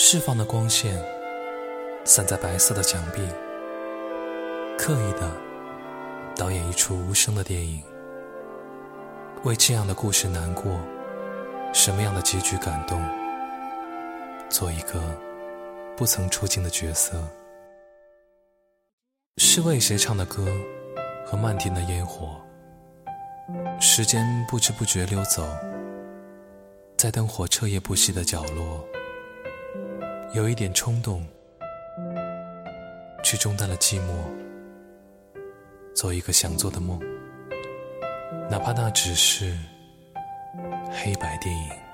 释放的光线散在白色的墙壁，刻意的导演一出无声的电影，为这样的故事难过，什么样的结局感动，做一个不曾出镜的角色，是为谁唱的歌和漫天的烟火，时间不知不觉溜走。在灯火彻夜不熄的角落，有一点冲动，却中断了寂寞，做一个想做的梦，哪怕那只是黑白电影。